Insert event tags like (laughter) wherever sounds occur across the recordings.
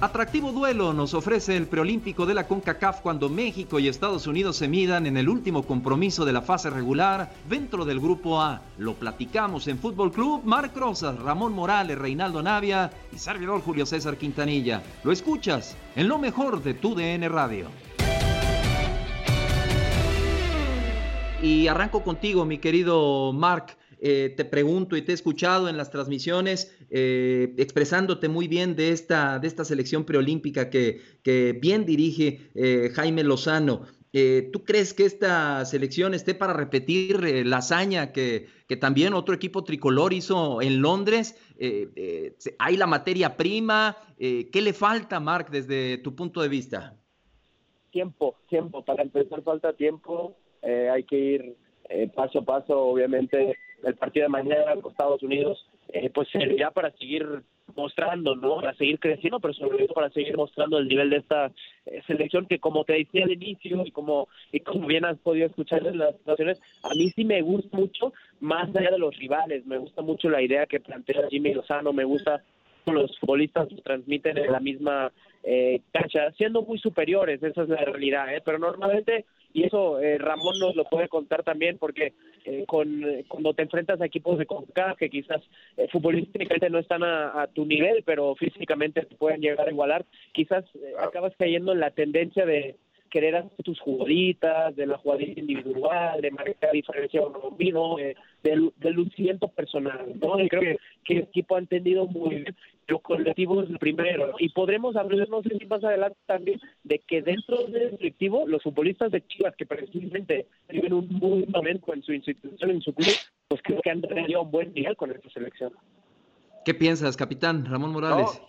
Atractivo duelo nos ofrece el preolímpico de la CONCACAF cuando México y Estados Unidos se midan en el último compromiso de la fase regular dentro del grupo A. Lo platicamos en Fútbol Club, Marc Rosas, Ramón Morales, Reinaldo Navia y servidor Julio César Quintanilla. Lo escuchas en lo mejor de tu DN Radio. Y arranco contigo, mi querido Marc. Eh, te pregunto y te he escuchado en las transmisiones eh, expresándote muy bien de esta, de esta selección preolímpica que, que bien dirige eh, Jaime Lozano. ¿Tú crees que esta selección esté para repetir la hazaña que, que, también otro equipo tricolor hizo en Londres? ¿Hay la materia prima? ¿Qué le falta, Marc, desde tu punto de vista? Tiempo, tiempo. Para empezar falta tiempo. hay que ir paso a paso, obviamente el partido de mañana con Estados Unidos, eh, pues servirá para seguir mostrando, ¿no? Para seguir creciendo, pero sobre todo para seguir mostrando el nivel de esta eh, selección que, como te decía al inicio y como y como bien has podido escuchar en las situaciones, a mí sí me gusta mucho, más allá de los rivales, me gusta mucho la idea que plantea Jimmy Lozano, me gusta los futbolistas transmiten en la misma eh, cancha, siendo muy superiores, esa es la realidad, ¿eh? pero normalmente y eso eh, Ramón nos lo puede contar también porque eh, con cuando te enfrentas a equipos de CONCACAF que quizás eh, futbolísticamente no están a, tu nivel pero físicamente te pueden llegar a igualar quizás eh, acabas cayendo en la tendencia de querer hacer tus jugaditas, de la jugadita individual, de marcar diferencia o no, del, del lucimiento personal, ¿no? Y creo que, que, el equipo ha entendido muy bien lo colectivo es el primero. Y podremos hablar, no sé si más adelante también, de que dentro del colectivo, los futbolistas de Chivas, que precisamente viven un buen momento en su institución, en su club, pues creo que han tenido un buen nivel con esta selección. ¿Qué piensas, capitán Ramón Morales?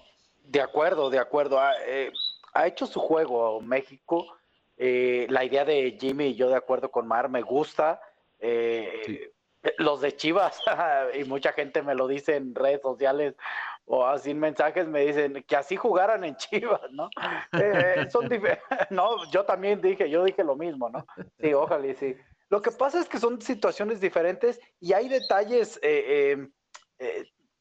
de acuerdo, de acuerdo. Ha, eh, ha hecho su juego México eh, la idea de Jimmy y yo de acuerdo con Mar me gusta. Eh, los de Chivas, (laughs) y mucha gente me lo dice en redes sociales o así en mensajes, me dicen que así jugaran en Chivas, ¿no? Eh, son (laughs) no, yo también dije, yo dije lo mismo, ¿no? Sí, ojalá y sí. Lo que pasa es que son situaciones diferentes y hay detalles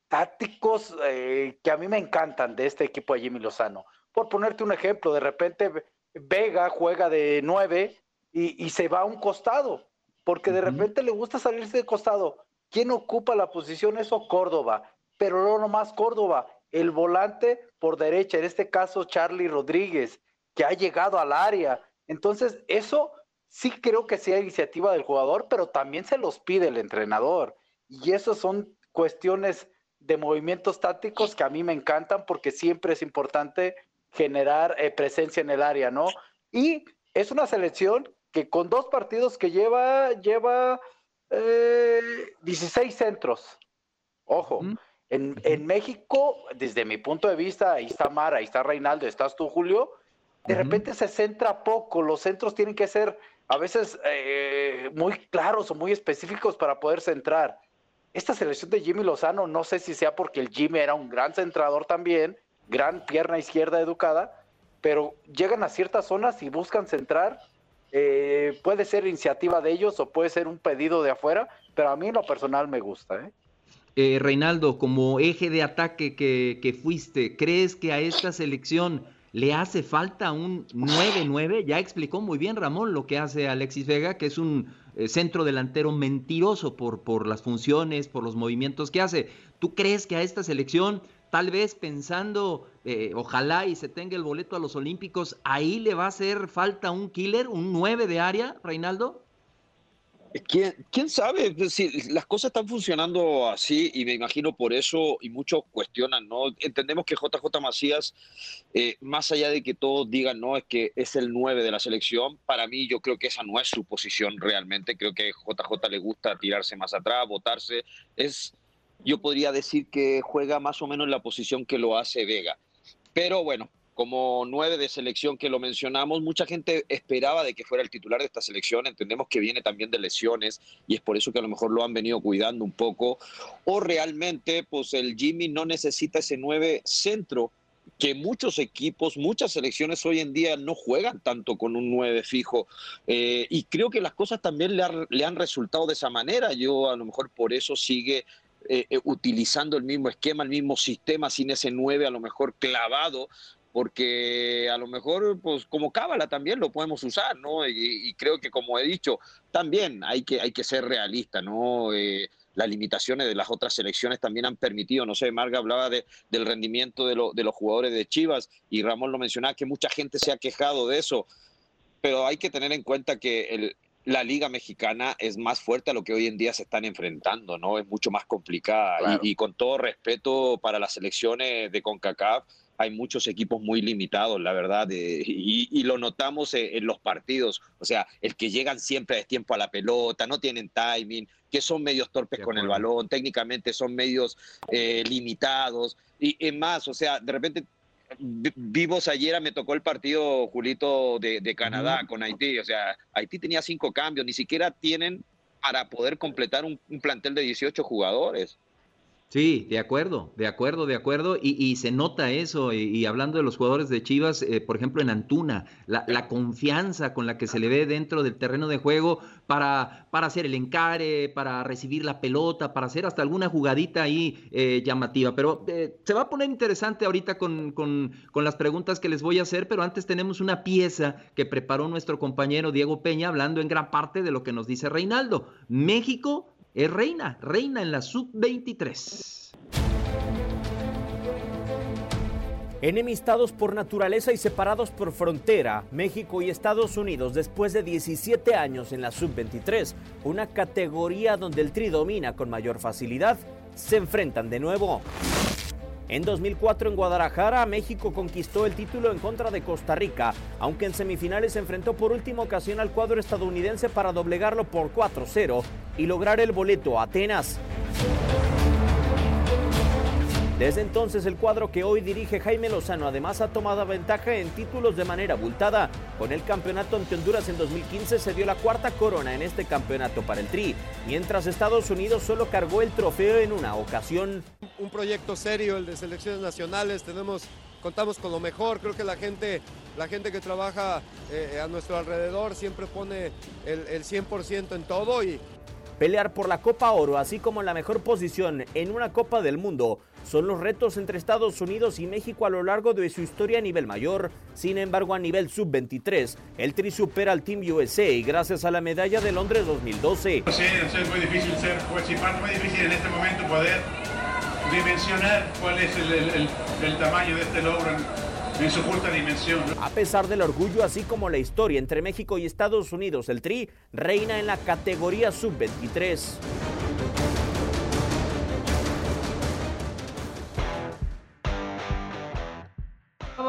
tácticos que a mí me encantan de este equipo de Jimmy Lozano. Por ponerte un ejemplo, de repente Vega juega de nueve y, se va a un costado, porque de repente le gusta salirse de costado. ¿Quién ocupa la posición? Eso Córdoba, pero no nomás Córdoba, el volante por derecha, en este caso Charlie Rodríguez, que ha llegado al área. Entonces, eso sí creo que sea iniciativa del jugador, pero también se los pide el entrenador. Y eso son cuestiones de movimientos tácticos que a mí me encantan porque siempre es importante generar eh, presencia en el área, ¿no? Y es una selección que con dos partidos que lleva, lleva 16 eh, centros. Ojo, en, México, desde mi punto de vista, ahí está Mara, ahí está Reinaldo, estás tú, Julio, de repente se centra poco, los centros tienen que ser a veces eh, muy claros o muy específicos para poder centrar. Esta selección de Jimmy Lozano, no sé si sea porque el Jimmy era un gran centrador también, gran pierna izquierda educada, pero llegan a ciertas zonas y buscan centrar. Eh, puede ser iniciativa de ellos o puede ser un pedido de afuera, pero a mí en lo personal me gusta. ¿eh? Eh, Reinaldo, como eje de ataque que, fuiste, ¿crees que a esta selección le hace falta un 9-9? Ya explicó muy bien Ramón lo que hace Alexis Vega, que es un centro delantero mentiroso por, por las funciones, por los movimientos que hace. ¿Tú crees que a esta selección tal vez pensando, eh, ojalá y se tenga el boleto a los Olímpicos, ahí le va a hacer falta un killer, un 9 de área, Reinaldo? ¿Quién, ¿Quién, sabe? Si las cosas están funcionando así y me imagino por eso y muchos cuestionan, ¿no? Entendemos que JJ Macías, eh, más allá de que todos digan, no, es que es el 9 de la selección, para mí yo creo que esa no es su posición realmente, creo que a JJ le gusta tirarse más atrás, botarse, es yo podría decir que juega más o menos la posición que lo hace Vega. Pero bueno, como nueve de selección que lo mencionamos, mucha gente esperaba de que fuera el titular de esta selección, entendemos que viene también de lesiones y es por eso que a lo mejor lo han venido cuidando un poco, o realmente pues el Jimmy no necesita ese nueve centro que muchos equipos, muchas selecciones hoy en día no juegan tanto con un 9 fijo. Eh, y creo que las cosas también le, le, han resultado de esa manera. Yo a lo mejor por eso sigue eh, eh, utilizando el mismo esquema, el mismo sistema, sin ese 9 a lo mejor clavado, porque a lo mejor, pues como cábala también lo podemos usar, ¿no? Y, creo que como he dicho, también hay que, hay que ser realista, ¿no? Eh, las limitaciones de las otras selecciones también han permitido, no sé, Marga hablaba de, del rendimiento de, de los jugadores de Chivas y Ramón lo mencionaba, que mucha gente se ha quejado de eso, pero hay que tener en cuenta que el, la liga mexicana es más fuerte a lo que hoy en día se están enfrentando, ¿no? Es mucho más complicada. Y, y, con todo respeto para las selecciones de CONCACAF, hay muchos equipos muy limitados, la verdad, y, lo notamos en, los partidos, o sea, el que llegan siempre a tiempo a la pelota, no tienen timing, que son medios torpes con el balón, técnicamente son medios eh, limitados, y es más, o sea, de repente vivos ayer me tocó el partido, Julito, de, Canadá con Haití. O sea, Haití tenía cinco cambios, ni siquiera tienen para poder completar un, un plantel de 18 jugadores. Sí, de acuerdo, de acuerdo, de acuerdo. Y, se nota eso. Y, hablando de los jugadores de Chivas, eh, por ejemplo, en Antuna, la, confianza con la que se le ve dentro del terreno de juego para, para hacer el encare, para recibir la pelota, para hacer hasta alguna jugadita ahí eh, llamativa. Pero eh, se va a poner interesante ahorita con, con, con las preguntas que les voy a hacer. Pero antes tenemos una pieza que preparó nuestro compañero Diego Peña, hablando en gran parte de lo que nos dice Reinaldo. México es reina, reina en la sub-23. Enemistados por naturaleza y separados por frontera, México y Estados Unidos, después de 17 años en la sub-23, una categoría donde el tri domina con mayor facilidad, se enfrentan de nuevo. En 2004 en Guadalajara, México conquistó el título en contra de Costa Rica, aunque en semifinales se enfrentó por última ocasión al cuadro estadounidense para doblegarlo por 4-0 y lograr el boleto a Atenas. Desde entonces el cuadro que hoy dirige Jaime Lozano además ha tomado ventaja en títulos de manera abultada. Con el campeonato ante Honduras en 2015 se dio la cuarta corona en este campeonato para el Tri, mientras Estados Unidos solo cargó el trofeo en una ocasión. Un proyecto serio, el de selecciones nacionales, tenemos, contamos con lo mejor, creo que la gente, la gente que trabaja eh, a nuestro alrededor siempre pone el, el 100% en todo y, Pelear por la Copa Oro, así como la mejor posición en una Copa del Mundo, son los retos entre Estados Unidos y México a lo largo de su historia a nivel mayor. Sin embargo, a nivel sub-23, el Tri supera al Team USA gracias a la medalla de Londres 2012. Sí, es muy difícil ser participante, muy difícil en este momento poder dimensionar cuál es el, tamaño de este logro en su justa dimensión. A pesar del orgullo, así como la historia entre México y Estados Unidos, el Tri reina en la categoría sub-23.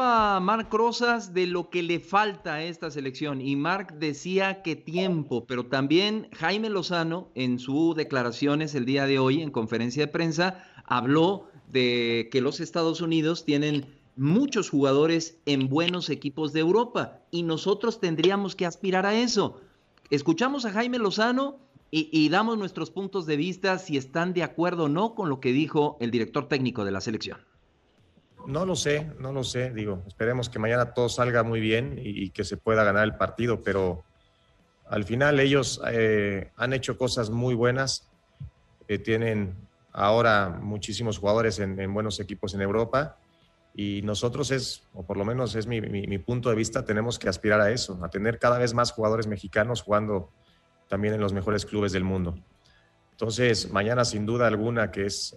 Hablaba Marc Rosas de lo que le falta a esta selección y Marc decía que tiempo, pero también Jaime Lozano en sus declaraciones el día de hoy en conferencia de prensa habló de que los Estados Unidos tienen muchos jugadores en buenos equipos de Europa y nosotros tendríamos que aspirar a eso. Escuchamos a Jaime Lozano y, damos nuestros puntos de vista si están de acuerdo o no con lo que dijo el director técnico de la selección. No lo sé, no lo sé. Digo, esperemos que mañana todo salga muy bien y, que se pueda ganar el partido, pero al final ellos eh, han hecho cosas muy buenas. Eh, tienen ahora muchísimos jugadores en buenos equipos en Europa y nosotros es, o por lo menos es mi, punto de vista, tenemos que aspirar a eso, a tener cada vez más jugadores mexicanos jugando también en los mejores clubes del mundo. Entonces, mañana sin duda alguna que es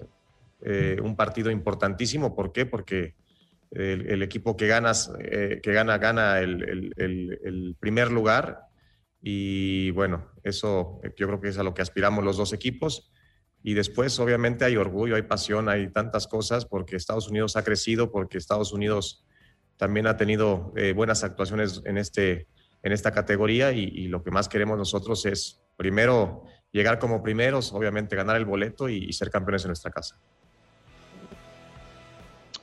eh, un partido importantísimo. ¿Por qué? Porque el, equipo que, ganas, eh, que gana, gana el, primer lugar. Y bueno, eso yo creo que es a lo que aspiramos los dos equipos. Y después, obviamente, hay orgullo, hay pasión, hay tantas cosas porque Estados Unidos ha crecido, porque Estados Unidos también ha tenido eh, buenas actuaciones en, este, en esta categoría y, lo que más queremos nosotros es, primero, llegar como primeros, obviamente ganar el boleto y, ser campeones en nuestra casa.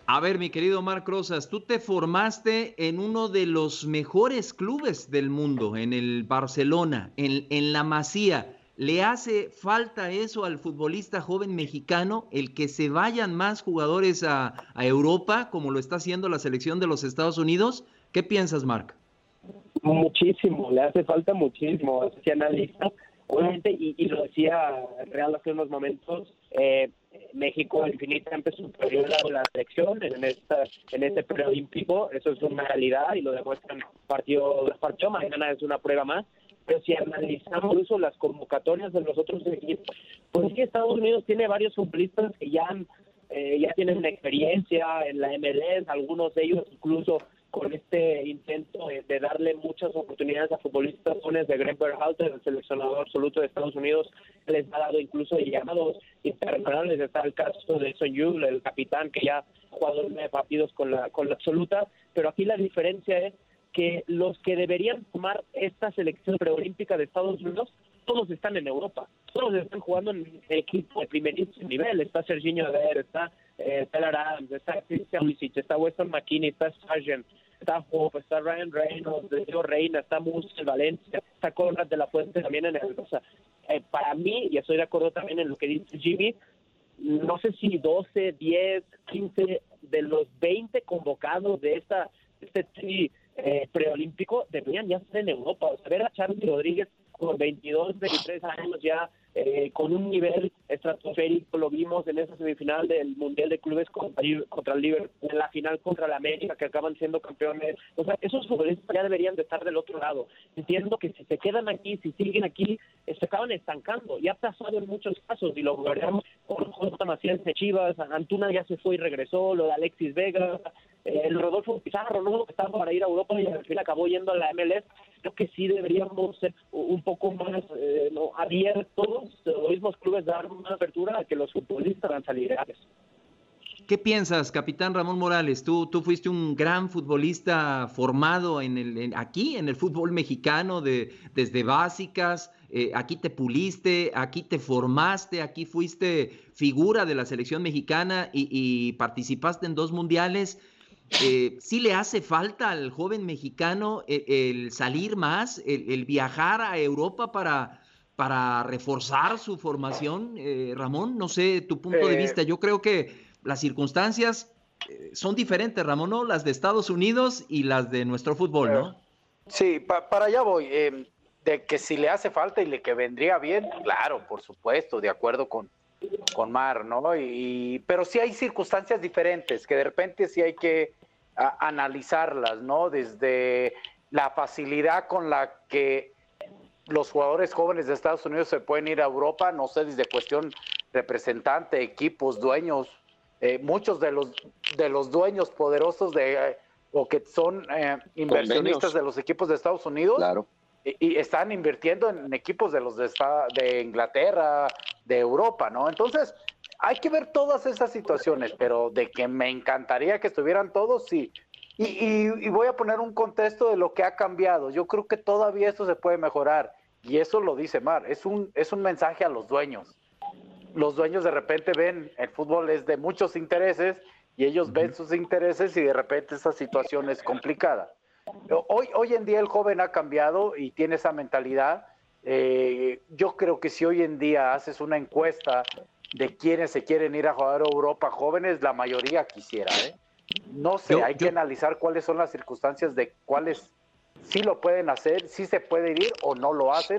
A ver, mi querido Marc Rosas, tú te formaste en uno de los mejores clubes del mundo, en el Barcelona, en, en la Masía. ¿Le hace falta eso al futbolista joven mexicano, el que se vayan más jugadores a, Europa, como lo está haciendo la selección de los Estados Unidos? ¿Qué piensas, Marc? Muchísimo, le hace falta muchísimo. Se analiza, obviamente, y, lo decía Real hace unos momentos, eh, México infinitamente superior a la selección en, esta, en este preolímpico, eso es una realidad y lo demuestran partido partido, mañana es una prueba más. Pero si analizamos incluso las convocatorias de los otros equipos, pues sí, Estados Unidos tiene varios futbolistas que ya, eh, ya tienen experiencia en la MLS, algunos de ellos incluso con este intento de, darle muchas oportunidades a futbolistas jóvenes de Greg Berhalter, el seleccionador absoluto de Estados Unidos, les ha dado incluso llamados internacionales. Está el caso de Son Yul, el capitán que ya ha jugado nueve partidos con la, con la absoluta, pero aquí la diferencia es que los que deberían tomar esta selección preolímpica de Estados Unidos, todos están en Europa, todos están jugando en equipo de primerísimo nivel, está Serginho Ver, está eh, Adams, está Christian Lisic, está Weston McKinney, está Sargent, está Hope, está Ryan Reynolds, Reina, está en Valencia, está Conrad de la Fuente también en el... O sea, eh, para mí, y estoy de acuerdo también en lo que dice Jimmy, no sé si 12, 10, 15 de los 20 convocados de esta este eh, preolímpico deberían ya estar en Europa. O sea, ver a Charlie Rodríguez con 22, 23 años ya eh, con un nivel estratosférico, lo vimos en esa semifinal del Mundial de Clubes contra, contra el Liverpool, en la final contra la América, que acaban siendo campeones. O sea, esos futbolistas ya deberían de estar del otro lado. Entiendo que si se quedan aquí, si siguen aquí, eh, se acaban estancando. Ya ha pasado en muchos casos, y lo veremos con J. Macías de Chivas, Antuna ya se fue y regresó, lo de Alexis Vega, el Rodolfo Pizarro, ¿no? que estaba para ir a Europa y al fin acabó yendo a la MLS. Creo que sí deberíamos ser un poco más eh, ¿no? abiertos, los mismos clubes dar una apertura a que los futbolistas van a salir ¿Qué piensas, capitán Ramón Morales? Tú, tú fuiste un gran futbolista formado en el, aquí, en el fútbol mexicano, de, desde básicas, eh, aquí te puliste, aquí te formaste, aquí fuiste figura de la selección mexicana y participaste en dos mundiales. Eh, sí le hace falta al joven mexicano el, salir más, el, viajar a Europa para, para reforzar su formación. Eh, Ramón, no sé tu punto de eh, vista. Yo creo que las circunstancias son diferentes, Ramón, ¿no? Las de Estados Unidos y las de nuestro fútbol, ¿no? Sí, para allá voy. De que si le hace falta y le que vendría bien, claro, por supuesto, de acuerdo con, con Mar, ¿no? Y, pero sí hay circunstancias diferentes, que de repente sí hay que analizarlas, ¿no? Desde la facilidad con la que los jugadores jóvenes de Estados Unidos se pueden ir a Europa, no sé, desde cuestión representante, equipos, dueños, eh, muchos de los, de los dueños poderosos de, eh, o que son eh, inversionistas de los equipos de Estados Unidos. Claro y, están invirtiendo en equipos de los de, de Inglaterra, de Europa, ¿no? Entonces, hay que ver todas esas situaciones, pero de que me encantaría que estuvieran todos, sí. Y, y, voy a poner un contexto de lo que ha cambiado. Yo creo que todavía esto se puede mejorar. Y eso lo dice Mar. Es un, es un mensaje a los dueños. Los dueños de repente ven, el fútbol es de muchos intereses y ellos ven sus intereses y de repente esa situación es complicada. Hoy, hoy en día el joven ha cambiado y tiene esa mentalidad. Eh, yo creo que si hoy en día haces una encuesta de quienes se quieren ir a jugar a Europa jóvenes, la mayoría quisiera. ¿eh? No sé, hay que analizar cuáles son las circunstancias de cuáles sí lo pueden hacer, sí se puede ir o no lo hacen,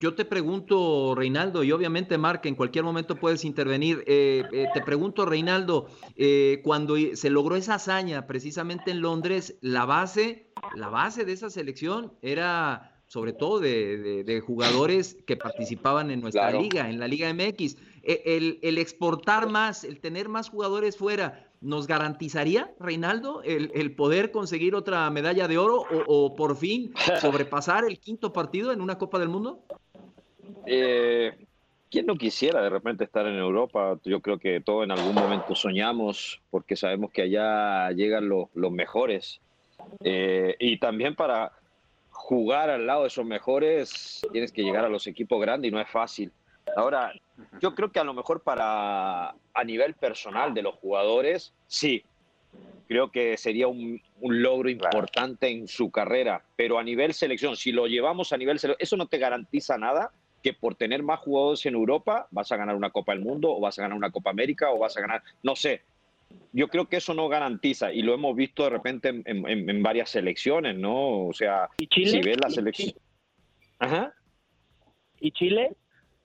Yo te pregunto, Reinaldo, y obviamente, Marc, en cualquier momento puedes intervenir. Eh, eh, te pregunto, Reinaldo, eh, cuando se logró esa hazaña precisamente en Londres, la base, la base de esa selección era sobre todo de, de, jugadores que participaban en nuestra liga, en la Liga MX. E, el, el, exportar más, el tener más jugadores fuera, ¿nos garantizaría, Reinaldo, el, el poder conseguir otra medalla de oro o, o por fin (laughs) sobrepasar el quinto partido en una Copa del Mundo? Eh, ¿Quién no quisiera de repente estar en Europa? Yo creo que todos en algún momento soñamos porque sabemos que allá llegan los, los mejores. Eh, y también para jugar al lado de esos mejores tienes que llegar a los equipos grandes y no es fácil. Ahora, yo creo que a lo mejor para a nivel personal de los jugadores, sí, creo que sería un, un logro importante en su carrera, pero a nivel selección, si lo llevamos a nivel selección, eso no te garantiza nada que por tener más jugadores en Europa vas a ganar una Copa del Mundo o vas a ganar una Copa América o vas a ganar, no sé. Yo creo que eso no garantiza y lo hemos visto de repente en, en, en varias selecciones, ¿no? O sea, si ves la selección... Ajá. ¿Y Chile?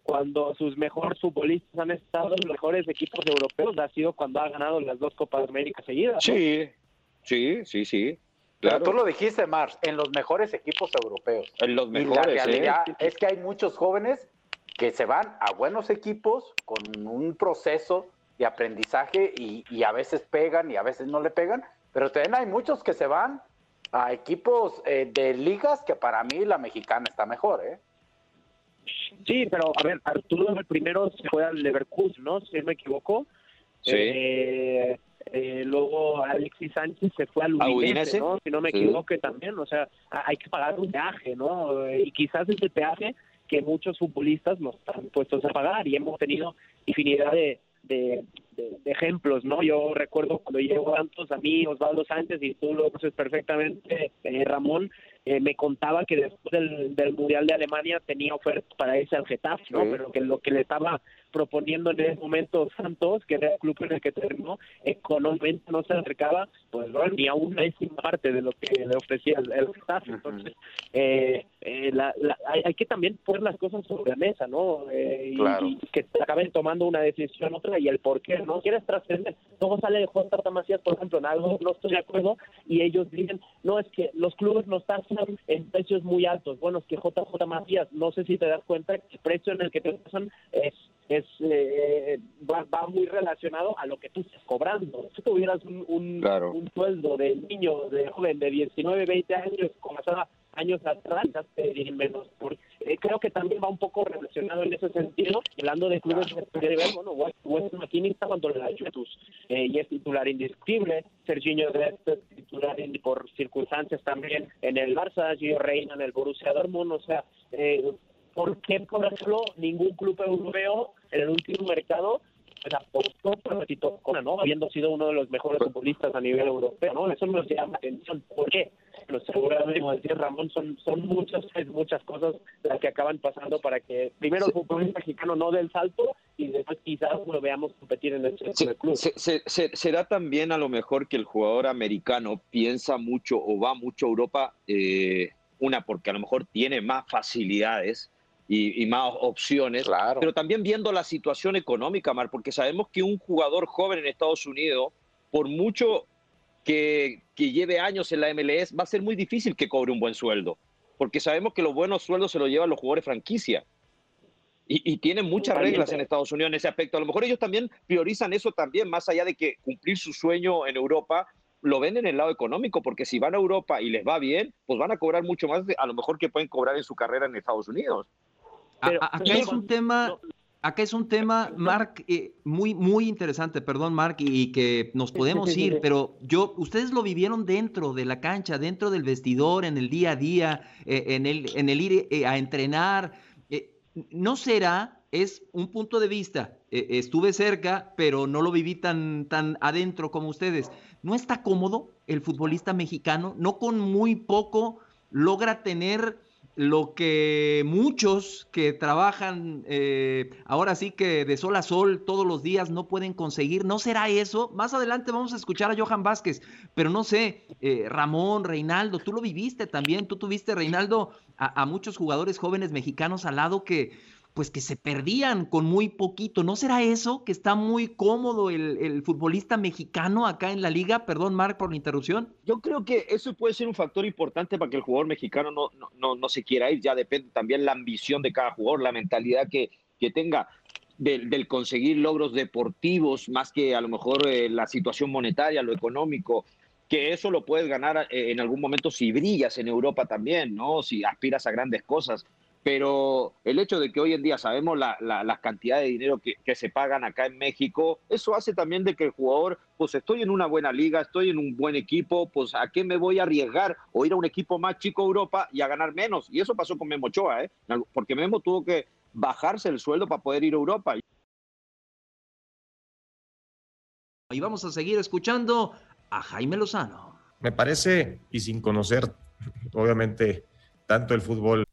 Cuando sus mejores futbolistas han estado en los mejores equipos europeos, ha sido cuando ha ganado las dos Copas América seguidas. ¿no? Sí, sí, sí, sí. Claro. Pero tú lo dijiste, Mars, en los mejores equipos europeos. En los mejores. Y la realidad ¿eh? es que hay muchos jóvenes que se van a buenos equipos con un proceso de aprendizaje y, y, a veces pegan y a veces no le pegan, pero también hay muchos que se van a equipos eh, de ligas que para mí la mexicana está mejor, ¿eh? Sí, pero a ver, Arturo el primero se fue al Leverkusen, ¿no? Si no me equivoco. Sí. Eh, eh, luego Alexis Sánchez se fue al Udinese, ¿no? Si no me equivoco sí. también, o sea, hay que pagar un peaje, ¿no? Y quizás ese peaje que muchos futbolistas no están puestos a pagar y hemos tenido infinidad de, de, de, de ejemplos, ¿no? Yo recuerdo cuando llegó tantos a mí, Osvaldo Sánchez, y tú lo conoces perfectamente, eh, Ramón, eh, me contaba que después del, del, Mundial de Alemania tenía ofertas para irse al Getafe, ¿no? Sí. Pero que lo que le estaba proponiendo en ese momento Santos, que era el club en el que terminó, económicamente no se acercaba, pues ni a una décima parte de lo que le ofrecía el, el Getafe. Entonces, eh, eh, la, la, hay, hay, que también poner las cosas sobre la mesa, ¿no? Eh, claro. y, y, que acaben tomando una decisión otra y el por qué, ¿no? Quieres trascender. Luego sale Juan Tata Macías, por ejemplo, en algo no estoy de acuerdo, y ellos dicen, no, es que los clubes no están en precios muy altos. Bueno, es que JJ Macías, no sé si te das cuenta, el precio en el que te pasan es es eh, va, va, muy relacionado a lo que tú estás cobrando. Si tuvieras un, un, claro. un sueldo de niño, de joven de 19, 20 años, como estaba años atrás, pedirían menos. Por, eh, creo que también va un poco relacionado en ese sentido, hablando de clubes de nivel, bueno, West, West McKinney está cuando la Juventus eh, y es titular indiscutible, Serginho Dest es titular por circunstancias también en el Barça, Gio Reina en el Borussia Dortmund, o sea, eh, ¿por qué, por ejemplo, ningún club europeo en el último mercado pues apostó por ¿no? Habiendo sido uno de los mejores futbolistas a nivel europeo, ¿no? Eso nos llama la atención. ¿Por qué? Pero seguramente, como decía Ramón, son, son muchas, muchas cosas las que acaban pasando para que primero el futbolista mexicano no dé el salto y después quizás lo veamos competir en el, club. será también a lo mejor que el jugador americano piensa mucho o va mucho a Europa, eh, una porque a lo mejor tiene más facilidades y, más opciones, pero también viendo la situación económica, Mar, porque sabemos que un jugador joven en Estados Unidos, por mucho que, que, lleve años en la MLS, va a ser muy difícil que cobre un buen sueldo, porque sabemos que los buenos sueldos se los llevan los jugadores franquicia. Y, y tienen muchas reglas en Estados Unidos en ese aspecto. A lo mejor ellos también priorizan eso también, más allá de que cumplir su sueño en Europa, lo ven en el lado económico, porque si van a Europa y les va bien, pues van a cobrar mucho más a lo mejor que pueden cobrar en su carrera en Estados Unidos acá es un tema, acá es un tema, Mark, eh, muy, muy interesante, perdón, Mark, y, que nos podemos ir, pero yo, ustedes lo vivieron dentro de la cancha, dentro del vestidor, en el día a día, eh, en, el, en el ir eh, a entrenar. ¿No será? Es un punto de vista. estuve cerca, pero no lo viví tan, tan adentro como ustedes. ¿No está cómodo el futbolista mexicano? ¿No con muy poco logra tener lo que muchos que trabajan eh, ahora sí que de sol a sol todos los días no pueden conseguir. ¿No será eso? Más adelante vamos a escuchar a Johan Vázquez, pero no sé, eh, Ramón, Reinaldo, tú lo viviste también, tú tuviste, Reinaldo, a muchos jugadores jóvenes mexicanos al lado que pues que se perdían con muy poquito. ¿No será eso que está muy cómodo el, futbolista mexicano acá en la liga? Perdón, Marc, por la interrupción. Yo creo que eso puede ser un factor importante para que el jugador mexicano no, no, no, se quiera ir. Ya depende también la ambición de cada jugador, la mentalidad que, que tenga. Del, conseguir logros deportivos más que a lo mejor eh, la situación monetaria, lo económico, que eso lo puedes ganar eh, en algún momento si brillas en Europa también, ¿no? Si aspiras a grandes cosas pero el hecho de que hoy en día sabemos la, la, cantidad de dinero que, se pagan acá en México, eso hace también de que el jugador, pues estoy en una buena liga, estoy en un buen equipo, pues a qué me voy a arriesgar o ir a un equipo más chico Europa y a ganar menos. Y eso pasó con Memo Ochoa, ¿eh? porque Memo tuvo que bajarse el sueldo para poder ir a Europa. Y vamos a seguir escuchando a Jaime Lozano. Me parece, y sin conocer, obviamente, tanto el fútbol.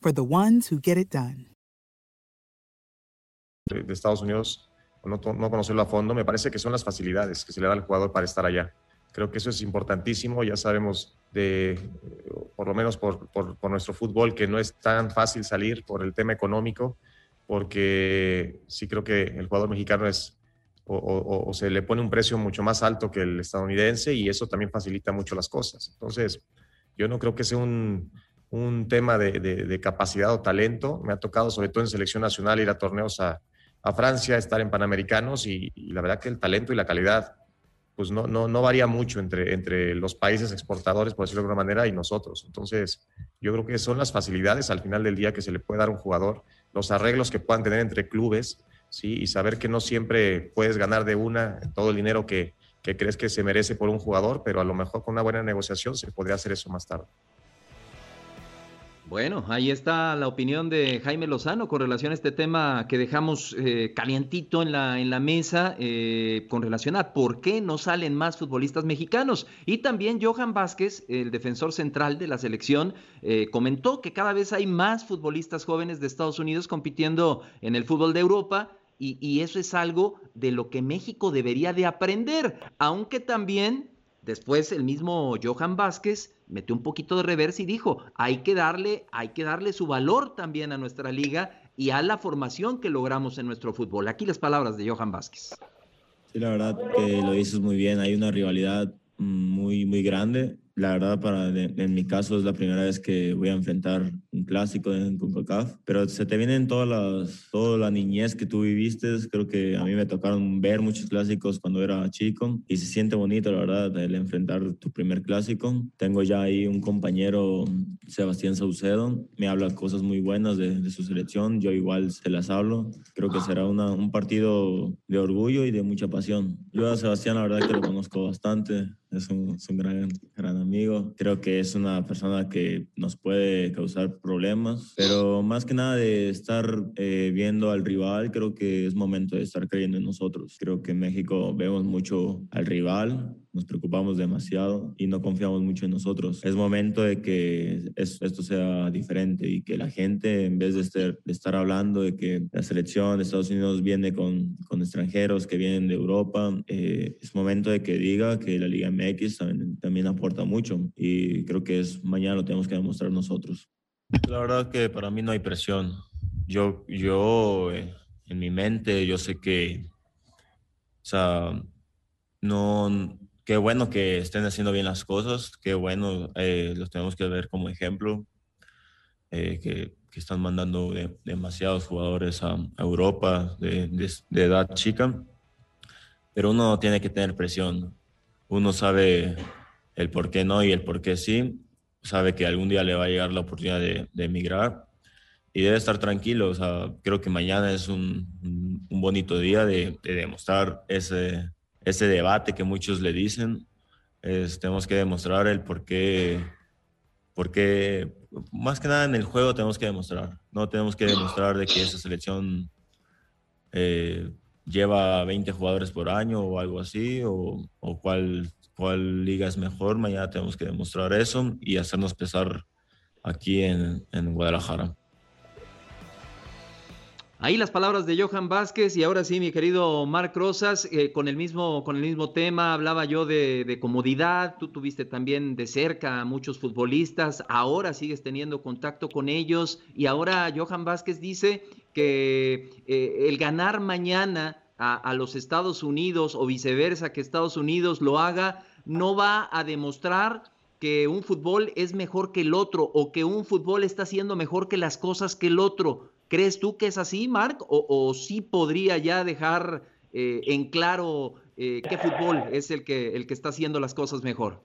for the ones who get it done. De, de Estados Unidos, no, no conocerlo a fondo, me parece que son las facilidades que se le da al jugador para estar allá. Creo que eso es importantísimo. Ya sabemos de, por lo menos por, por, por, nuestro fútbol, que no es tan fácil salir por el tema económico, porque sí creo que el jugador mexicano es o, se le pone un precio mucho más alto que el estadounidense y eso también facilita mucho las cosas. Entonces, yo no creo que sea un, un tema de, de, capacidad o talento. Me ha tocado, sobre todo en selección nacional, ir a torneos a, a Francia, estar en Panamericanos y, la verdad que el talento y la calidad pues no, no, no varía mucho entre, entre los países exportadores, por decirlo de alguna manera, y nosotros. Entonces, yo creo que son las facilidades al final del día que se le puede dar a un jugador, los arreglos que puedan tener entre clubes, ¿sí? y saber que no siempre puedes ganar de una todo el dinero que, que crees que se merece por un jugador, pero a lo mejor con una buena negociación se podría hacer eso más tarde. Bueno, ahí está la opinión de Jaime Lozano con relación a este tema que dejamos eh, calientito en la, en la mesa eh, con relación a por qué no salen más futbolistas mexicanos. Y también Johan Vázquez, el defensor central de la selección, eh, comentó que cada vez hay más futbolistas jóvenes de Estados Unidos compitiendo en el fútbol de Europa. Y, y eso es algo de lo que México debería de aprender, aunque también después el mismo Johan Vázquez metió un poquito de reversa y dijo, hay que darle, hay que darle su valor también a nuestra liga y a la formación que logramos en nuestro fútbol. Aquí las palabras de Johan Vázquez. Sí, la verdad que lo dices muy bien, hay una rivalidad muy, muy grande la verdad, para, en mi caso es la primera vez que voy a enfrentar un clásico en CONCACAF, pero se te vienen todas las, toda la niñez que tú viviste. Creo que a mí me tocaron ver muchos clásicos cuando era chico y se siente bonito, la verdad, el enfrentar tu primer clásico. Tengo ya ahí un compañero, Sebastián Saucedo, me habla cosas muy buenas de, de su selección, yo igual se las hablo. Creo que será una, un partido de orgullo y de mucha pasión. Yo a Sebastián, la verdad, que lo conozco bastante es un, gran, gran amigo. Creo que es una persona que nos puede causar problemas, pero más que nada de estar eh, viendo al rival, creo que es momento de estar creyendo en nosotros. Creo que en México vemos mucho al rival, nos preocupamos demasiado y no confiamos mucho en nosotros. Es momento de que esto sea diferente y que la gente, en vez de estar, de estar hablando de que la selección de Estados Unidos viene con, con extranjeros que vienen de Europa, eh, es momento de que diga que la Liga MX también, también aporta mucho y creo que es mañana lo tenemos que demostrar nosotros. La verdad que para mí no hay presión. Yo, yo eh, en mi mente, yo sé que, o sea, no, qué bueno que estén haciendo bien las cosas, qué bueno, eh, los tenemos que ver como ejemplo, eh, que, están mandando demasiados jugadores a, Europa de, edad chica, pero uno tiene que tener presión, uno sabe el por qué no y el por qué sí, sabe que algún día le va a llegar la oportunidad de, emigrar. Y debe estar tranquilo, o sea, creo que mañana es un, bonito día de demostrar ese ese debate que muchos le dicen. tenemos que demostrar el por qué, más que nada en el juego tenemos que demostrar. No tenemos que demostrar de que esa selección eh, lleva 20 jugadores por año o algo así, o, o cuál, cuál liga es mejor. Mañana tenemos que demostrar eso y hacernos pesar aquí en, en Guadalajara. Ahí las palabras de Johan Vázquez y ahora sí, mi querido Marc Rosas, eh, con, el mismo, con el mismo tema, hablaba yo de, comodidad, tú tuviste también de cerca a muchos futbolistas, ahora sigues teniendo contacto con ellos y ahora Johan Vázquez dice que eh, el ganar mañana a, a los Estados Unidos o viceversa, que Estados Unidos lo haga, no va a demostrar que un fútbol es mejor que el otro o que un fútbol está haciendo mejor que las cosas que el otro ¿Crees tú que es así, Marc? ¿O, sí podría ya dejar eh, en claro eh, qué fútbol es el que, el que está haciendo las cosas mejor?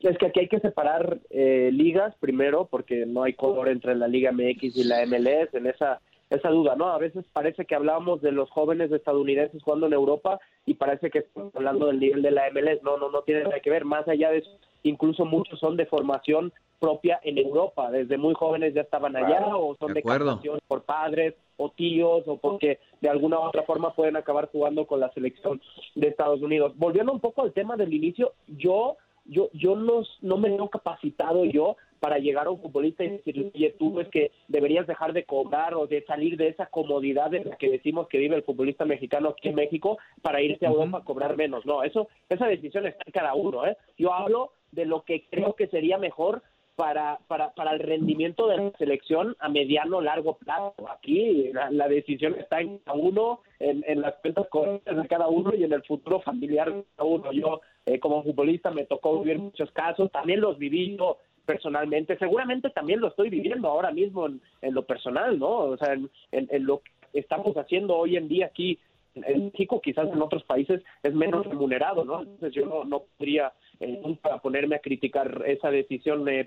Es que aquí hay que separar eh, ligas primero, porque no hay color entre la Liga MX y la MLS en esa esa duda, ¿no? A veces parece que hablábamos de los jóvenes estadounidenses jugando en Europa y parece que estamos hablando del nivel de la MLS. No, no, no tiene nada que ver. Más allá de eso, incluso muchos son de formación propia en Europa. Desde muy jóvenes ya estaban allá o son de, de por padres o tíos o porque de alguna u otra forma pueden acabar jugando con la selección de Estados Unidos. Volviendo un poco al tema del inicio, yo yo yo no, no me veo capacitado yo para llegar a un futbolista y decirle, oye, tú es que deberías dejar de cobrar o de salir de esa comodidad en la que decimos que vive el futbolista mexicano aquí en México para irse a Europa a cobrar menos. No, eso esa decisión está en cada uno. ¿eh? Yo hablo de lo que creo que sería mejor para, para, para el rendimiento de la selección a mediano o largo plazo. Aquí la, decisión está en cada uno, en, en las cuentas corrientes de cada uno y en el futuro familiar de cada uno. Yo, eh, como futbolista, me tocó vivir muchos casos, también los viví yo personalmente, seguramente también lo estoy viviendo ahora mismo en, lo personal, ¿no? O sea, en, en, lo que estamos haciendo hoy en día aquí en México, quizás en otros países es menos remunerado, ¿no? Entonces yo no, no podría eh, ponerme a criticar esa decisión de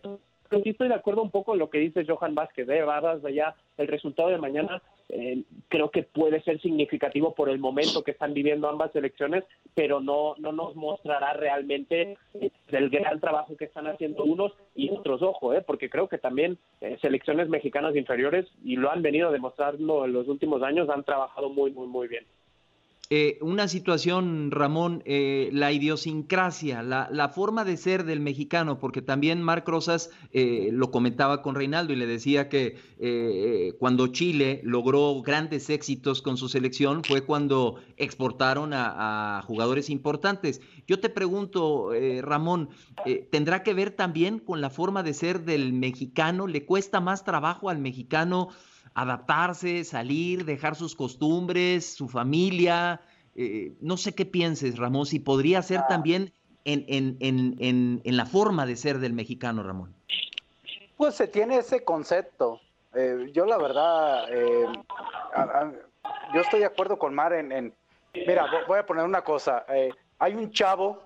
sí estoy de acuerdo un poco en lo que dice Johan Vázquez, ¿eh? de allá, el resultado de mañana eh, creo que puede ser significativo por el momento que están viviendo ambas elecciones, pero no, no nos mostrará realmente eh, el gran trabajo que están haciendo unos y otros, ojo, ¿eh? porque creo que también eh, selecciones mexicanas inferiores, y lo han venido demostrando en los últimos años, han trabajado muy, muy, muy bien. Eh, una situación, Ramón, eh, la idiosincrasia, la, forma de ser del mexicano, porque también Marc Rosas eh, lo comentaba con Reinaldo y le decía que cuando Chile logró grandes éxitos con su selección fue cuando exportaron a, jugadores importantes. Yo te pregunto, Ramón, ¿tendrá que ver también con la forma de ser del mexicano? ¿Le cuesta más trabajo al mexicano? Adaptarse, salir, dejar sus costumbres, su familia. Eh, no sé qué pienses, Ramón, si podría ser también en, en, en, en, la forma de ser del mexicano, Ramón. Pues se tiene ese concepto. Eh, yo la verdad, eh, yo estoy de acuerdo con Mar en... mira, voy a poner una cosa. hay un chavo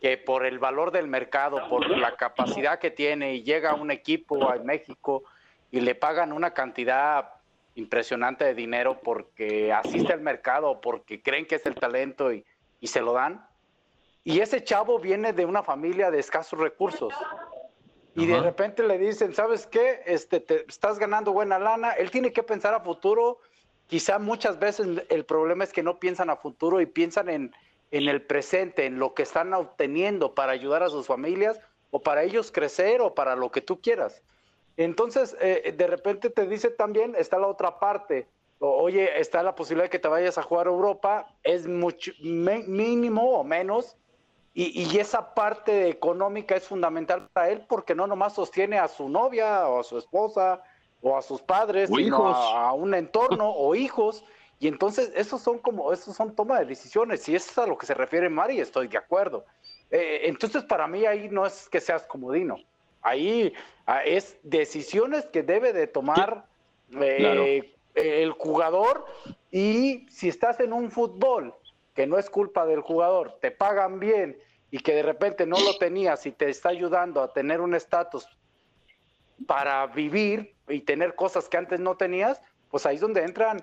que por el valor del mercado, por la capacidad que tiene y llega a un equipo a México y le pagan una cantidad impresionante de dinero porque asiste al mercado, porque creen que es el talento y, se lo dan. Y ese chavo viene de una familia de escasos recursos. Y de repente le dicen, ¿sabes qué? Este, te estás ganando buena lana. Él tiene que pensar a futuro. Quizá muchas veces el problema es que no piensan a futuro y piensan en, en el presente, en lo que están obteniendo para ayudar a sus familias o para ellos crecer o para lo que tú quieras. Entonces, eh, de repente te dice también, está la otra parte, oye, está la posibilidad de que te vayas a jugar a Europa, es mucho, mínimo o menos, y, esa parte económica es fundamental para él porque no nomás sostiene a su novia o a su esposa o a sus padres, sino a, un entorno o hijos. Y entonces esos son como, esos son toma de decisiones, y eso es a lo que se refiere Mari, estoy de acuerdo. Eh, entonces para mí ahí no es que seas comodino, Ahí ah, es decisiones que debe de tomar eh, el jugador y si estás en un fútbol que no es culpa del jugador, te pagan bien y que de repente no lo tenías y te está ayudando a tener un estatus para vivir y tener cosas que antes no tenías, pues ahí es donde entran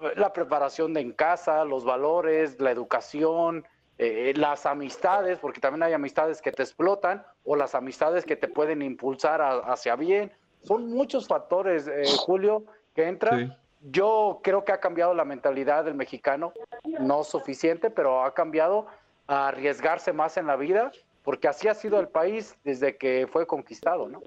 eh, la preparación de en casa, los valores, la educación, eh, las amistades, porque también hay amistades que te explotan o las amistades que te pueden impulsar hacia bien. Son muchos factores, eh, Julio, que entran. Yo creo que ha cambiado la mentalidad del mexicano, no suficiente, pero ha cambiado a arriesgarse más en la vida, porque así ha sido el país desde que fue conquistado, ¿no?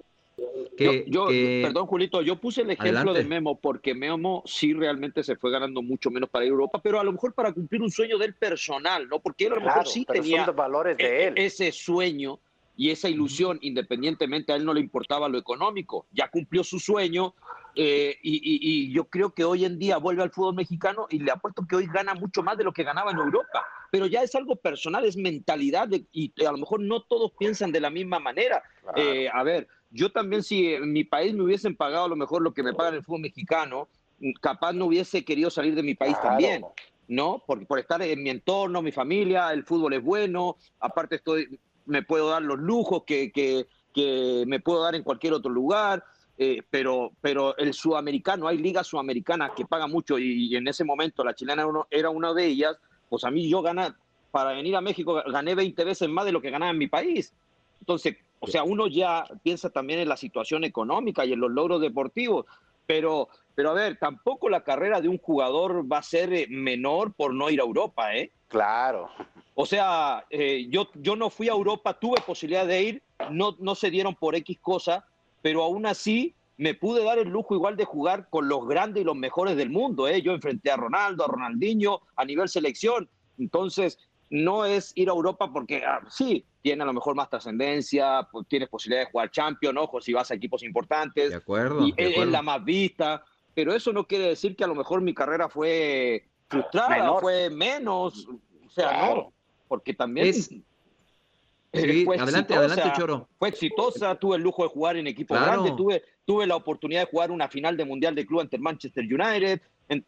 Yo, perdón, Julito, yo puse el ejemplo de Memo porque Memo sí realmente se fue ganando mucho menos para Europa, pero a lo mejor para cumplir un sueño del personal, ¿no? Porque él a lo mejor sí tenía valores de e, él. ese sueño y esa ilusión, independientemente a él no le importaba lo económico, ya cumplió su sueño eh, y, yo creo que hoy en día vuelve al fútbol mexicano y le apuesto que hoy gana mucho más de lo que ganaba en Europa, pero ya es algo personal, es mentalidad y a lo mejor no todos piensan de la misma manera. Eh, a ver, yo también, si en mi país me hubiesen pagado a lo mejor lo que me pagan el fútbol mexicano, capaz no hubiese querido salir de mi país también, ¿no? Por, por estar en mi entorno, mi familia, el fútbol es bueno, aparte estoy, me puedo dar los lujos que, que, que me puedo dar en cualquier otro lugar. Eh, pero, pero el sudamericano, hay ligas sudamericanas que pagan mucho y, en ese momento la chilena era una de ellas, pues a mí yo gana, para venir a México gané 20 veces más de lo que ganaba en mi país. Entonces, o sea, uno ya piensa también en la situación económica y en los logros deportivos, pero, pero a ver, tampoco la carrera de un jugador va a ser eh, menor por no ir a Europa, ¿eh? Claro. O sea, eh, yo, yo no fui a Europa, tuve posibilidad de ir, no, no se dieron por X cosa, pero aún así me pude dar el lujo igual de jugar con los grandes y los mejores del mundo. ¿eh? Yo enfrenté a Ronaldo, a Ronaldinho a nivel selección. Entonces, no es ir a Europa porque ah, sí, tiene a lo mejor más trascendencia, pues, tienes posibilidad de jugar Champions, ojo, si vas a equipos importantes. De acuerdo. Y es, la más vista, pero eso no quiere decir que a lo mejor mi carrera fue frustrada, fue menos. O sea, no, porque también. (laughs) adelante, adelante, Choro. Fue exitosa, tuve el lujo de jugar en equipo grande, tuve, tuve la oportunidad de jugar una final de Mundial de Club ante Manchester United,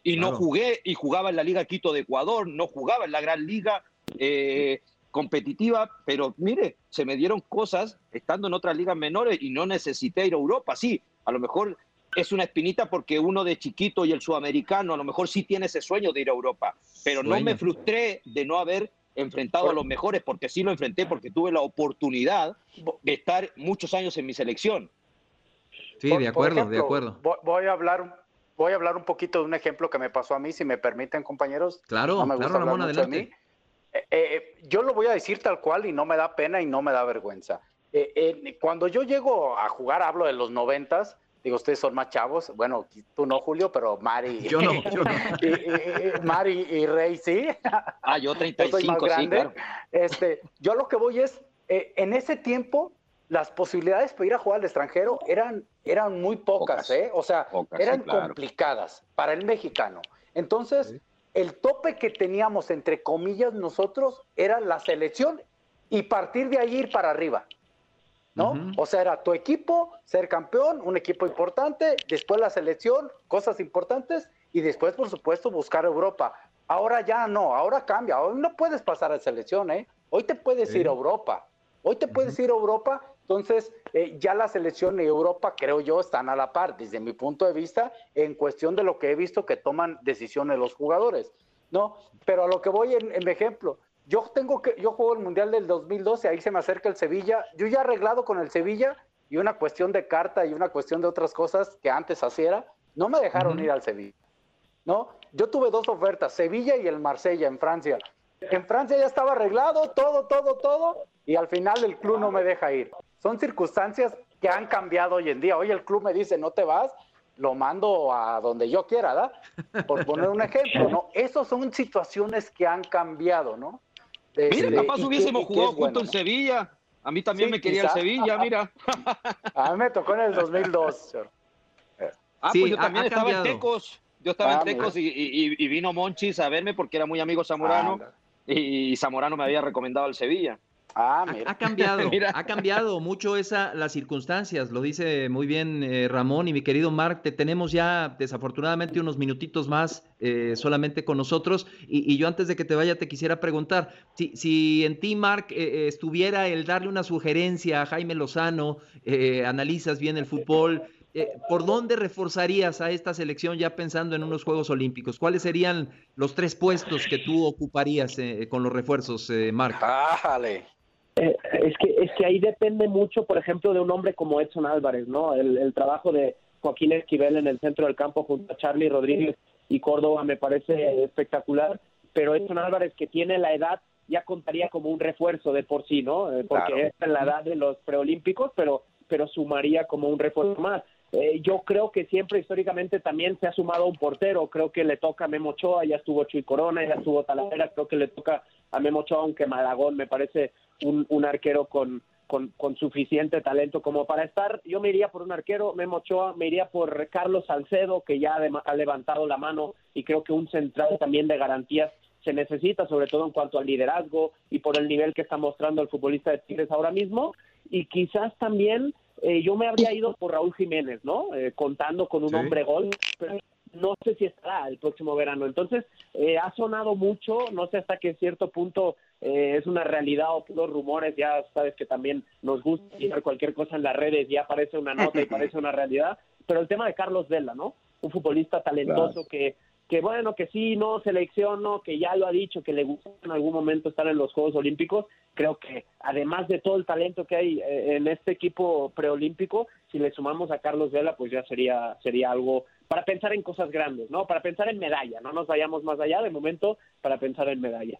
y no jugué, y jugaba en la Liga Quito de Ecuador, no jugaba en la Gran Liga eh, competitiva, pero mire, se me dieron cosas estando en otras ligas menores y no necesité ir a Europa. Sí, a lo mejor es una espinita porque uno de chiquito y el sudamericano a lo mejor sí tiene ese sueño de ir a Europa, pero no me frustré de no haber enfrentado a los mejores, porque sí lo enfrenté, porque tuve la oportunidad de estar muchos años en mi selección. Sí, de acuerdo, de acuerdo. Voy a hablar voy a hablar un poquito de un ejemplo que me pasó a mí, si me permiten, compañeros. Claro, claro, Ramón, adelante. Eh, yo lo voy a decir tal cual y no me da pena y no me da vergüenza. Eh, cuando yo llego a jugar, hablo de los noventas, digo, ustedes son más chavos, bueno, tú no, Julio, pero Mari. Yo no, (laughs) yo no. y, Mari y Rey, sí. Ah, yo 35, sí, claro. Este, yo lo que voy es, en ese tiempo, las posibilidades para ir a jugar al extranjero eran, eran muy pocas, ¿eh? O sea, eran complicadas para el mexicano. Entonces, el tope que teníamos, entre comillas, nosotros, era la selección y partir de ahí ir para arriba. ¿No? O sea, era tu equipo, ser campeón, un equipo importante, después la selección, cosas importantes, y después, por supuesto, buscar Europa. Ahora ya no, ahora cambia. Hoy no puedes pasar a selección, ¿eh? Hoy te puedes ir a Europa. Hoy te puedes ir a Europa, entonces eh, ya la selección y Europa, creo yo, están a la par, desde mi punto de vista, en cuestión de lo que he visto que toman decisiones los jugadores, ¿no? Pero a lo que voy en, en ejemplo, yo tengo que, yo juego el Mundial del 2012, ahí se me acerca el Sevilla, yo ya arreglado con el Sevilla y una cuestión de carta y una cuestión de otras cosas que antes hacía, no me dejaron ir al Sevilla, ¿no? Yo tuve dos ofertas, Sevilla y el Marsella en Francia. En Francia ya estaba arreglado, todo, todo, todo, y al final el club no me deja ir. Son circunstancias que han cambiado hoy en día. Hoy el club me dice, no te vas, lo mando a donde yo quiera, ¿da? Por poner un ejemplo, ¿no? Esas son situaciones que han cambiado, ¿no? mira, capaz hubiésemos jugado junto en Sevilla. A mí también me quería el Sevilla, mira. (laughs) A mí me tocó en el 2002. Ah, pues yo también estaba en Tecos. Yo estaba en ah, Tecos y, vino Monchis a verme porque era muy amigo Zamorano y Zamorano me había recomendado al Sevilla. Ah, Ha, cambiado, (laughs) ha cambiado mucho esa, las circunstancias, lo dice muy bien eh, Ramón y mi querido Mark, te tenemos ya desafortunadamente unos minutitos más eh, solamente con nosotros y, yo antes de que te vaya te quisiera preguntar, si, si en ti Mark eh, estuviera el darle una sugerencia a Jaime Lozano, analizas bien el fútbol, ¿por dónde reforzarías a esta selección ya pensando en unos Juegos Olímpicos? ¿Cuáles serían los tres puestos que tú ocuparías con los refuerzos, Mark? Ájale. Eh, es, que, es que ahí depende mucho, por ejemplo, de un hombre como Edson Álvarez, ¿no? El, trabajo de Joaquín Esquivel en el centro del campo junto a Charlie Rodríguez y Córdoba me parece espectacular, pero Edson Álvarez que tiene la edad ya contaría como un refuerzo de por sí, ¿no? Eh, porque es en la edad de los preolímpicos, pero, pero sumaría como un refuerzo más. Eh, yo creo que siempre históricamente también se ha sumado un portero. Creo que le toca a Memo Ochoa, ya estuvo Chuy Corona, ya estuvo Talavera. Creo que le toca a Memo Ochoa, aunque Malagón me parece un, arquero con, con, suficiente talento como para estar. Yo me iría por un arquero, Memo Ochoa, me iría por Carlos Salcedo, que ya ha levantado la mano y creo que un central también de garantías se necesita, sobre todo en cuanto al liderazgo y por el nivel que está mostrando el futbolista de Tigres ahora mismo. Y quizás también eh, yo me habría ido por Raúl Jiménez, ¿no? Eh, contando con un hombre gol, pero no sé si estará el próximo verano. Entonces, eh, ha sonado mucho, no sé hasta qué cierto punto es una realidad o puros rumores, ya sabes que también nos gusta ver cualquier cosa en las redes, ya parece una nota y parece una realidad, pero el tema de Carlos Vela, ¿no? Un futbolista talentoso que que bueno, que sí, no selecciono, que ya lo ha dicho, que le gusta en algún momento estar en los Juegos Olímpicos, creo que además de todo el talento que hay eh, en este equipo preolímpico, si le sumamos a Carlos Vela, pues ya sería, sería algo para pensar en cosas grandes, ¿no? Para pensar en medalla, no nos vayamos más allá de momento para pensar en medalla.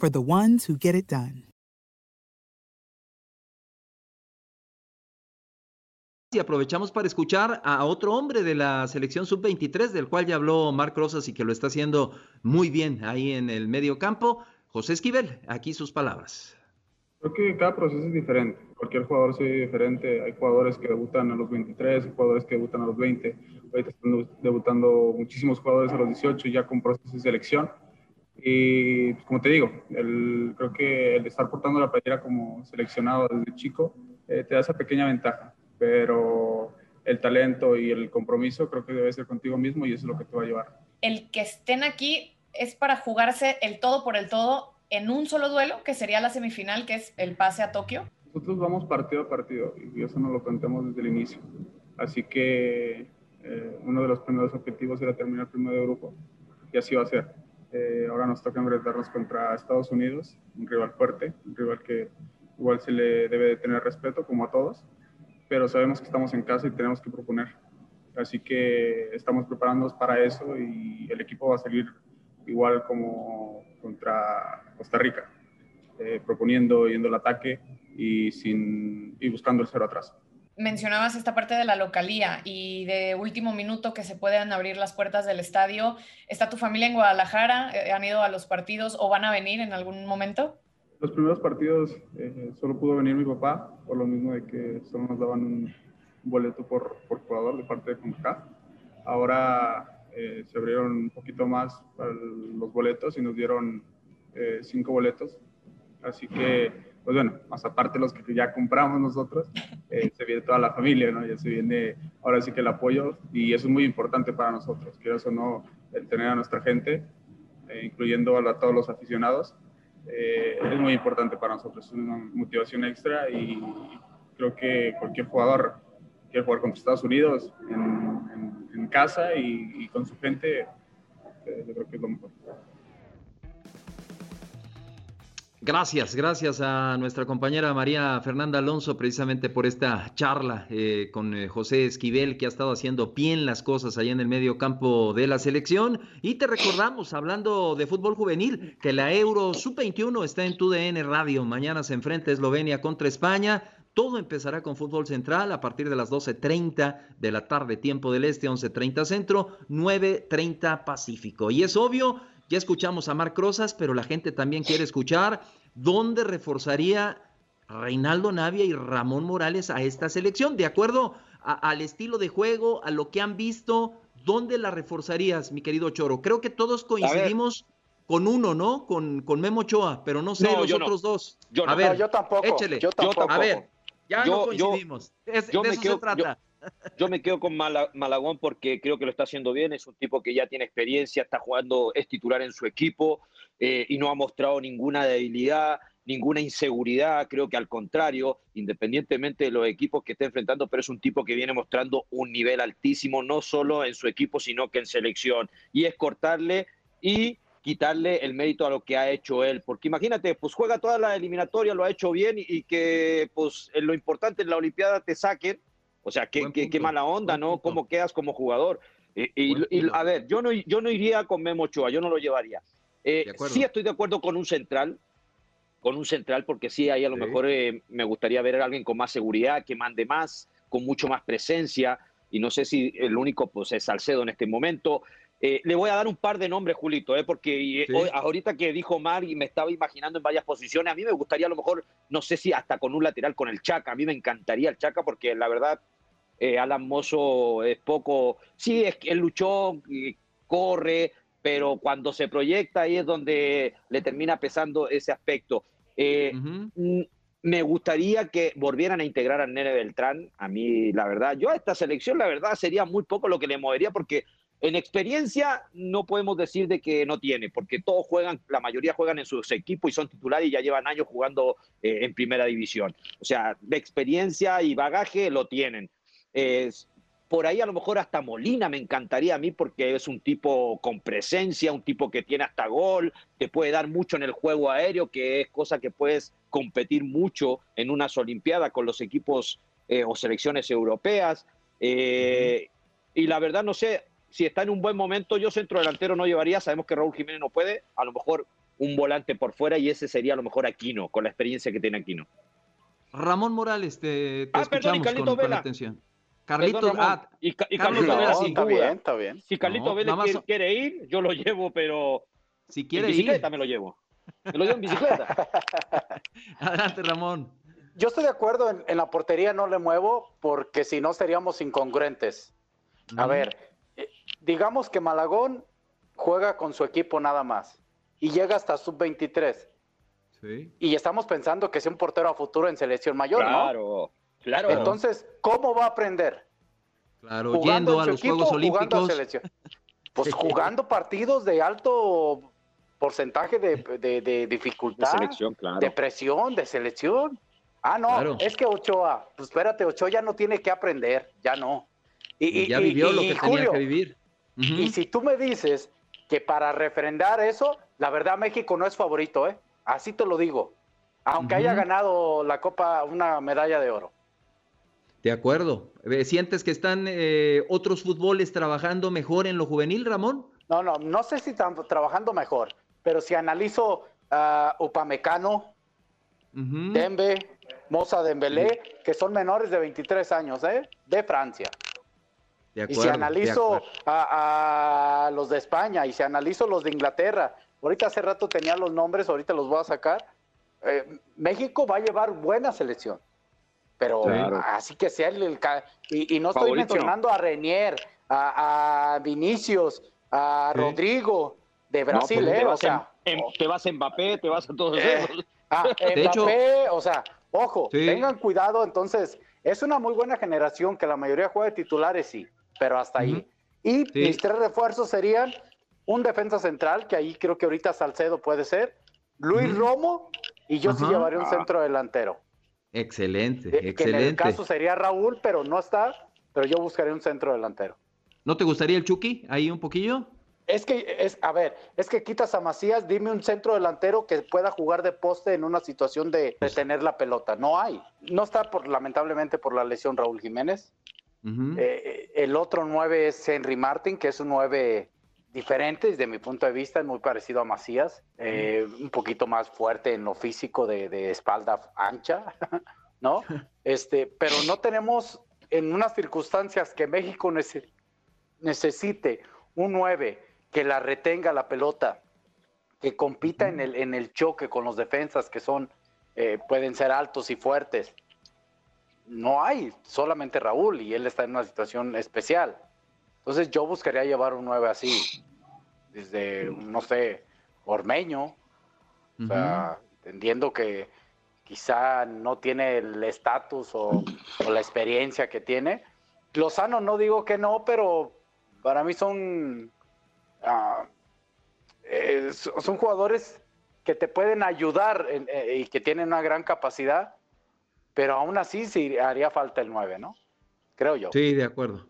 for the ones who get it done. Y aprovechamos para escuchar a otro hombre de la selección sub-23, del cual ya habló Marc Rosas y que lo está haciendo muy bien ahí en el medio campo. José Esquivel, aquí sus palabras. Creo que cada proceso es diferente. Cualquier jugador es diferente. Hay jugadores que debutan a los 23, hay jugadores que debutan a los 20. Ahorita están debutando muchísimos jugadores a los 18 ya con procesos de selección. Y pues, como te digo, el, creo que el estar portando la playera como seleccionado desde chico eh, te da esa pequeña ventaja pero el talento y el compromiso creo que debe ser contigo mismo y eso es lo que te va a llevar. El que estén aquí es para jugarse el todo por el todo en un solo duelo, que sería la semifinal, que es el pase a Tokio. Nosotros vamos partido a partido y eso nos lo contamos desde el inicio. Así que eh, uno de los primeros objetivos era terminar primero de grupo y así va a ser. Eh, ahora nos toca enfrentarnos contra Estados Unidos, un rival fuerte, un rival que igual se le debe de tener respeto como a todos pero sabemos que estamos en casa y tenemos que proponer. Así que estamos preparándonos para eso y el equipo va a salir igual como contra Costa Rica, eh, proponiendo, yendo al ataque y, sin, y buscando el cero atrás. Mencionabas esta parte de la localía y de último minuto que se puedan abrir las puertas del estadio. ¿Está tu familia en Guadalajara? Eh, ¿Han ido a los partidos o van a venir en algún momento? Los primeros partidos eh, solo pudo venir mi papá, por lo mismo de que solo nos daban un boleto por, por jugador de parte de CONCACAF. Ahora eh, se abrieron un poquito más para los boletos y nos dieron eh, cinco boletos. Así que, pues bueno, más aparte los que ya compramos nosotros, (laughs) se viene toda la familia, ¿no? Ya se viene ahora sí que el apoyo y eso es muy importante para nosotros, quiero o no, el tener a nuestra gente, incluyendo a todos los aficionados eh, es muy importante para nosotros, es una motivación extra y creo que cualquier jugador quiere jugar contra Estados Unidos en, en, casa y, y, con su gente, eh, yo creo que es lo mejor. Gracias, gracias a nuestra compañera María Fernanda Alonso precisamente por esta charla eh, con eh, José Esquivel que ha estado haciendo bien las cosas allá en el medio campo de la selección. Y te recordamos, hablando de fútbol juvenil, que la Euro Sub-21 está en TUDN Radio. Mañana se enfrenta Eslovenia contra España. Todo empezará con fútbol central a partir de las 12.30 de la tarde, tiempo del este, 11.30 centro, 9.30 pacífico. Y es obvio ya escuchamos a Marc Rosas, pero la gente también quiere escuchar dónde reforzaría Reinaldo Navia y Ramón Morales a esta selección, de acuerdo al estilo de juego, a lo que han visto, ¿dónde la reforzarías, mi querido Choro? Creo que todos coincidimos con uno, ¿no? Con, con Memo Ochoa, pero no sé los otros dos. Yo a ver, yo tampoco. Échele. Yo tampoco. A ver, ya no coincidimos. yo, de eso quedo, se trata. Yo, me quedo con Malagón porque creo que lo está haciendo bien. Es un tipo que ya tiene experiencia, está jugando, es titular en su equipo eh, y no ha mostrado ninguna debilidad ninguna inseguridad, creo que al contrario, independientemente de los equipos que esté enfrentando, pero es un tipo que viene mostrando un nivel altísimo, no solo en su equipo, sino que en selección. Y es cortarle y quitarle el mérito a lo que ha hecho él, porque imagínate, pues juega toda la eliminatoria, lo ha hecho bien y, que pues lo importante en la Olimpiada te saquen, o sea, qué, qué, mala onda, ¿no? ¿Cómo quedas como jugador? Y, a ver, yo no, yo no iría con Memo Ochoa, yo no lo llevaría. Eh, sí estoy de acuerdo con un central, con un central, porque sí, ahí a lo mejor eh, me gustaría ver a alguien con más seguridad, que mande más, con mucho más presencia, y no sé si el único pues es Salcedo en este momento. Eh, le voy a dar un par de nombres, Julito, eh, porque ahorita que dijo Mar y me estaba imaginando en varias posiciones, a mí me gustaría a lo mejor, no sé si hasta con un lateral con el Chaca, a mí me encantaría el Chaca porque la verdad Alan Mozo es poco, sí, es que él luchó, corre, pero cuando se proyecta ahí es donde le termina pesando ese aspecto. Eh, me gustaría que volvieran a integrar a Nene Beltrán. A mí, la verdad, yo a esta selección, la verdad, sería muy poco lo que le movería porque en experiencia no podemos decir de que no tiene, porque todos juegan, la mayoría juegan en sus equipos y son titulares y ya llevan años jugando eh, en primera división. O sea, de experiencia y bagaje lo tienen. Es, por ahí a lo mejor hasta Molina me encantaría a mí porque es un tipo con presencia, un tipo que tiene hasta gol, te puede dar mucho en el juego aéreo, que es cosa que puedes competir mucho en unas Olimpiadas con los equipos eh, o selecciones europeas. Eh, y la verdad no sé si está en un buen momento, yo centro delantero no llevaría, sabemos que Raúl Jiménez no puede, a lo mejor un volante por fuera y ese sería a lo mejor Aquino, con la experiencia que tiene Aquino. Ramón Morales, te, te ah, escuchamos con, con atención. Carlitos, ah, y, Carlitos Vela está bien, está bien. Si Carlitos Vela quiere, ir, yo lo llevo, pero si quiere en bicicleta me lo llevo. Me lo llevo en bicicleta. (laughs) Adelante, Ramón. Yo estoy de acuerdo en, la portería no le muevo porque si no seríamos incongruentes. A ver, eh, digamos que Malagón juega con su equipo nada más y llega hasta sub-23. Sí. Y estamos pensando que sea un portero a futuro en selección mayor, ¿no? Claro. Claro. Entonces, ¿cómo va a aprender? Claro, jugando yendo a los Juegos Olímpicos. Pues jugando partidos de alto porcentaje de, dificultad, de, selección, claro. de presión, de selección. Ah, no, es que Ochoa, pues espérate, Ochoa ya no tiene que aprender, ya no. Y, ya vivió lo que tenía que vivir. Y si tú me dices que para refrendar eso, la verdad México no es favorito, ¿eh? Así te lo digo. Aunque haya ganado la Copa, una medalla de oro. De acuerdo. Eh, ¿Sientes que están eh, otros fútboles trabajando mejor en lo juvenil, Ramón? No, no, no sé si están trabajando mejor, pero si analizo a Upamecano, Dembe, Moza Dembélé, que son menores de 23 años, ¿eh? De Francia. De acuerdo, y si analizo a, los de España y si analizo los de Inglaterra, ahorita hace rato tenía los nombres, ahorita los voy a sacar. Eh, México va a llevar buena selección. Pero así que sea el, y, no estoy mencionando a Renier, a, Vinicius, a Rodrigo de pues, Brasil, ¿eh? O sea, te vas a Mbappé, te vas a todos eh, ah, (laughs) de hecho, o sea, ojo, tengan cuidado, entonces, es una muy buena generación que la mayoría juega de titulares, sí, pero hasta ahí. Y mis tres refuerzos serían un defensa central, que ahí creo que ahorita Salcedo puede ser, Luis Romo, y yo sí llevaría un centro delantero. Excelente, excelente. Que en el caso sería Raúl, pero no está, pero yo buscaría un centro delantero. ¿No te gustaría el Chucky ahí un poquillo? Es que, es, a ver, es que quitas a Macías, dime un centro delantero que pueda jugar de poste en una situación de, pues tener la pelota. No hay. No está, por, lamentablemente, por la lesión Raúl Jiménez. Eh, el otro nueve es Henry Martin, que es un nueve diferente desde mi punto de vista, es muy parecido a Macías, eh, un poquito más fuerte en lo físico de, espalda ancha, (laughs) ¿no? Este, pero no tenemos en unas circunstancias que México necesite un 9 que la retenga la pelota, que compita en, el, en el choque con los defensas que son, eh, pueden ser altos y fuertes. No hay, solamente Raúl y él está en una situación especial. Entonces yo buscaría llevar un 9 así, desde, no sé, Ormeño, o sea, entendiendo que quizá no tiene el estatus o, la experiencia que tiene. Lozano no digo que no, pero para mí son, ah, son jugadores que te pueden ayudar eh, y que tienen una gran capacidad, pero aún así sí haría falta el 9, ¿no? Creo yo. Sí, de acuerdo.